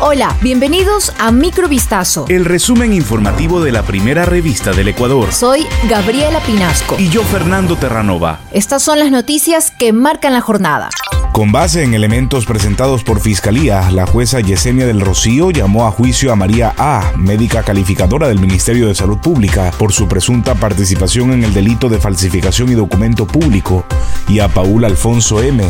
Hola, bienvenidos a Microvistazo. El resumen informativo de la primera revista del Ecuador. Soy Gabriela Pinasco. Y yo, Fernando Terranova. Estas son las noticias que marcan la jornada. Con base en elementos presentados por Fiscalía, la jueza Yesenia del Rocío llamó a juicio a María A., médica calificadora del Ministerio de Salud Pública, por su presunta participación en el delito de falsificación y documento público, y a Paul Alfonso M.,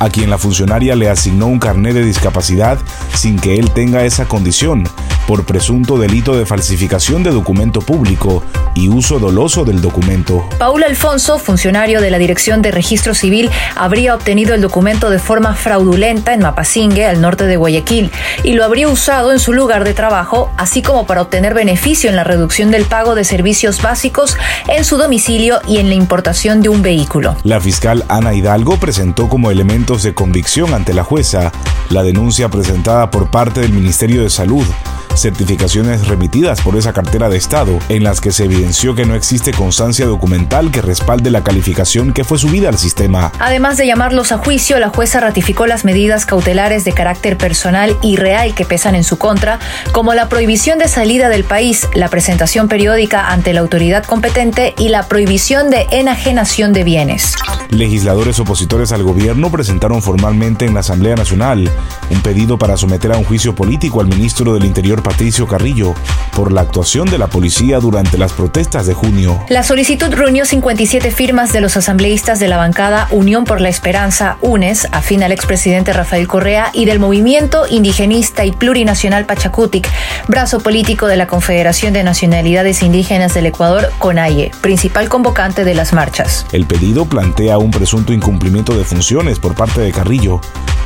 a quien la funcionaria le asignó un carnet de discapacidad sin que él tenga esa condición, por presunto delito de falsificación de documento público y uso doloso del documento. Paul Alfonso, funcionario de la Dirección de Registro Civil, habría obtenido el documento de forma fraudulenta en Mapasingue, al norte de Guayaquil, y lo habría usado en su lugar de trabajo, así como para obtener beneficio en la reducción del pago de servicios básicos en su domicilio y en la importación de un vehículo. La fiscal Ana Hidalgo presentó como elemento de convicción ante la jueza la denuncia presentada por parte del Ministerio de Salud certificaciones remitidas por esa cartera de Estado, en las que se evidenció que no existe constancia documental que respalde la calificación que fue subida al sistema. Además de llamarlos a juicio, la jueza ratificó las medidas cautelares de carácter personal y real que pesan en su contra, como la prohibición de salida del país, la presentación periódica ante la autoridad competente y la prohibición de enajenación de bienes. Legisladores opositores al gobierno presentaron formalmente en la Asamblea Nacional un pedido para someter a un juicio político al ministro del Interior Patricio Carrillo por la actuación de la policía durante las protestas de junio. La solicitud reunió 57 firmas de los asambleístas de la bancada Unión por la Esperanza, UNES, afín al expresidente Rafael Correa, y del movimiento indigenista y plurinacional Pachacutic, brazo político de la Confederación de Nacionalidades Indígenas del Ecuador, CONAIE, principal convocante de las marchas. El pedido plantea un presunto incumplimiento de funciones por parte de Carrillo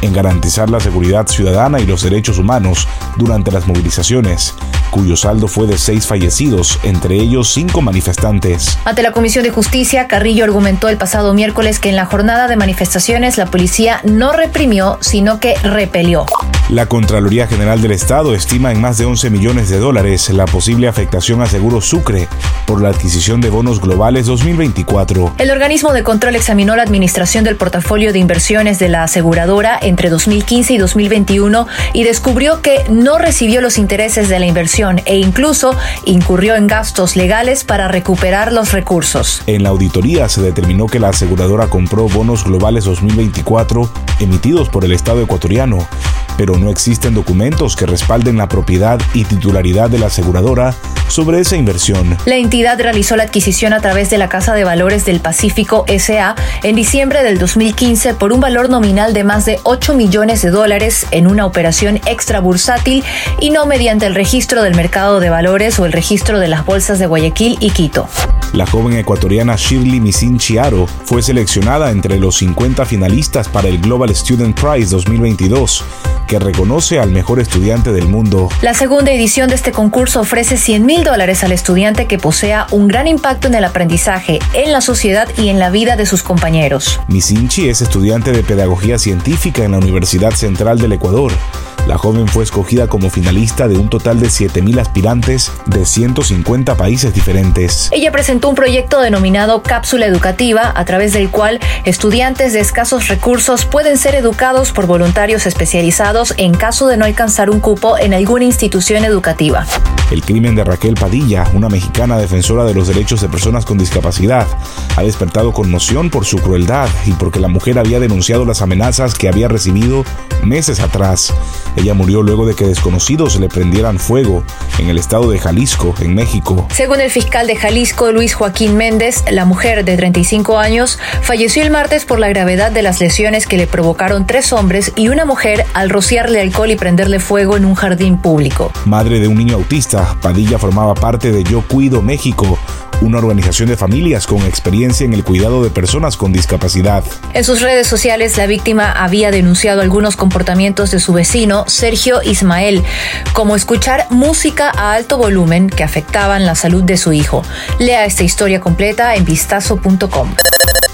en garantizar la seguridad ciudadana y los derechos humanos durante las movilizaciones, cuyo saldo fue de seis fallecidos, entre ellos cinco manifestantes. Ante la Comisión de Justicia, Carrillo argumentó el pasado miércoles que en la jornada de manifestaciones la policía no reprimió, sino que repelió. La Contraloría General del Estado estima en más de 11 millones de dólares la posible afectación a Seguro Sucre por la adquisición de bonos globales 2024. El organismo de control examinó la administración del portafolio de inversiones de la aseguradora entre 2015 y 2021 y descubrió que no recibió los intereses de la inversión e incluso incurrió en gastos legales para recuperar los recursos. En la auditoría se determinó que la aseguradora compró bonos globales 2024 emitidos por el Estado ecuatoriano pero no existen documentos que respalden la propiedad y titularidad de la aseguradora sobre esa inversión. La entidad realizó la adquisición a través de la Casa de Valores del Pacífico SA en diciembre del 2015 por un valor nominal de más de 8 millones de dólares en una operación extra bursátil y no mediante el registro del mercado de valores o el registro de las bolsas de Guayaquil y Quito. La joven ecuatoriana Shirley Misin Chiaro fue seleccionada entre los 50 finalistas para el Global Student Prize 2022 que reconoce al mejor estudiante del mundo. La segunda edición de este concurso ofrece 100 mil dólares al estudiante que posea un gran impacto en el aprendizaje, en la sociedad y en la vida de sus compañeros. Misinchi es estudiante de Pedagogía Científica en la Universidad Central del Ecuador la joven fue escogida como finalista de un total de 7.000 aspirantes de 150 países diferentes. Ella presentó un proyecto denominado Cápsula Educativa, a través del cual estudiantes de escasos recursos pueden ser educados por voluntarios especializados en caso de no alcanzar un cupo en alguna institución educativa. El crimen de Raquel Padilla, una mexicana defensora de los derechos de personas con discapacidad, ha despertado conmoción por su crueldad y porque la mujer había denunciado las amenazas que había recibido meses atrás. Ella murió luego de que desconocidos le prendieran fuego en el estado de Jalisco, en México. Según el fiscal de Jalisco, Luis Joaquín Méndez, la mujer de 35 años falleció el martes por la gravedad de las lesiones que le provocaron tres hombres y una mujer al rociarle alcohol y prenderle fuego en un jardín público. Madre de un niño autista, Padilla formaba parte de Yo Cuido México, una organización de familias con experiencia en el cuidado de personas con discapacidad. En sus redes sociales, la víctima había denunciado algunos comportamientos de su vecino, Sergio Ismael, como escuchar música a alto volumen que afectaban la salud de su hijo. Lea esta historia completa en vistazo.com.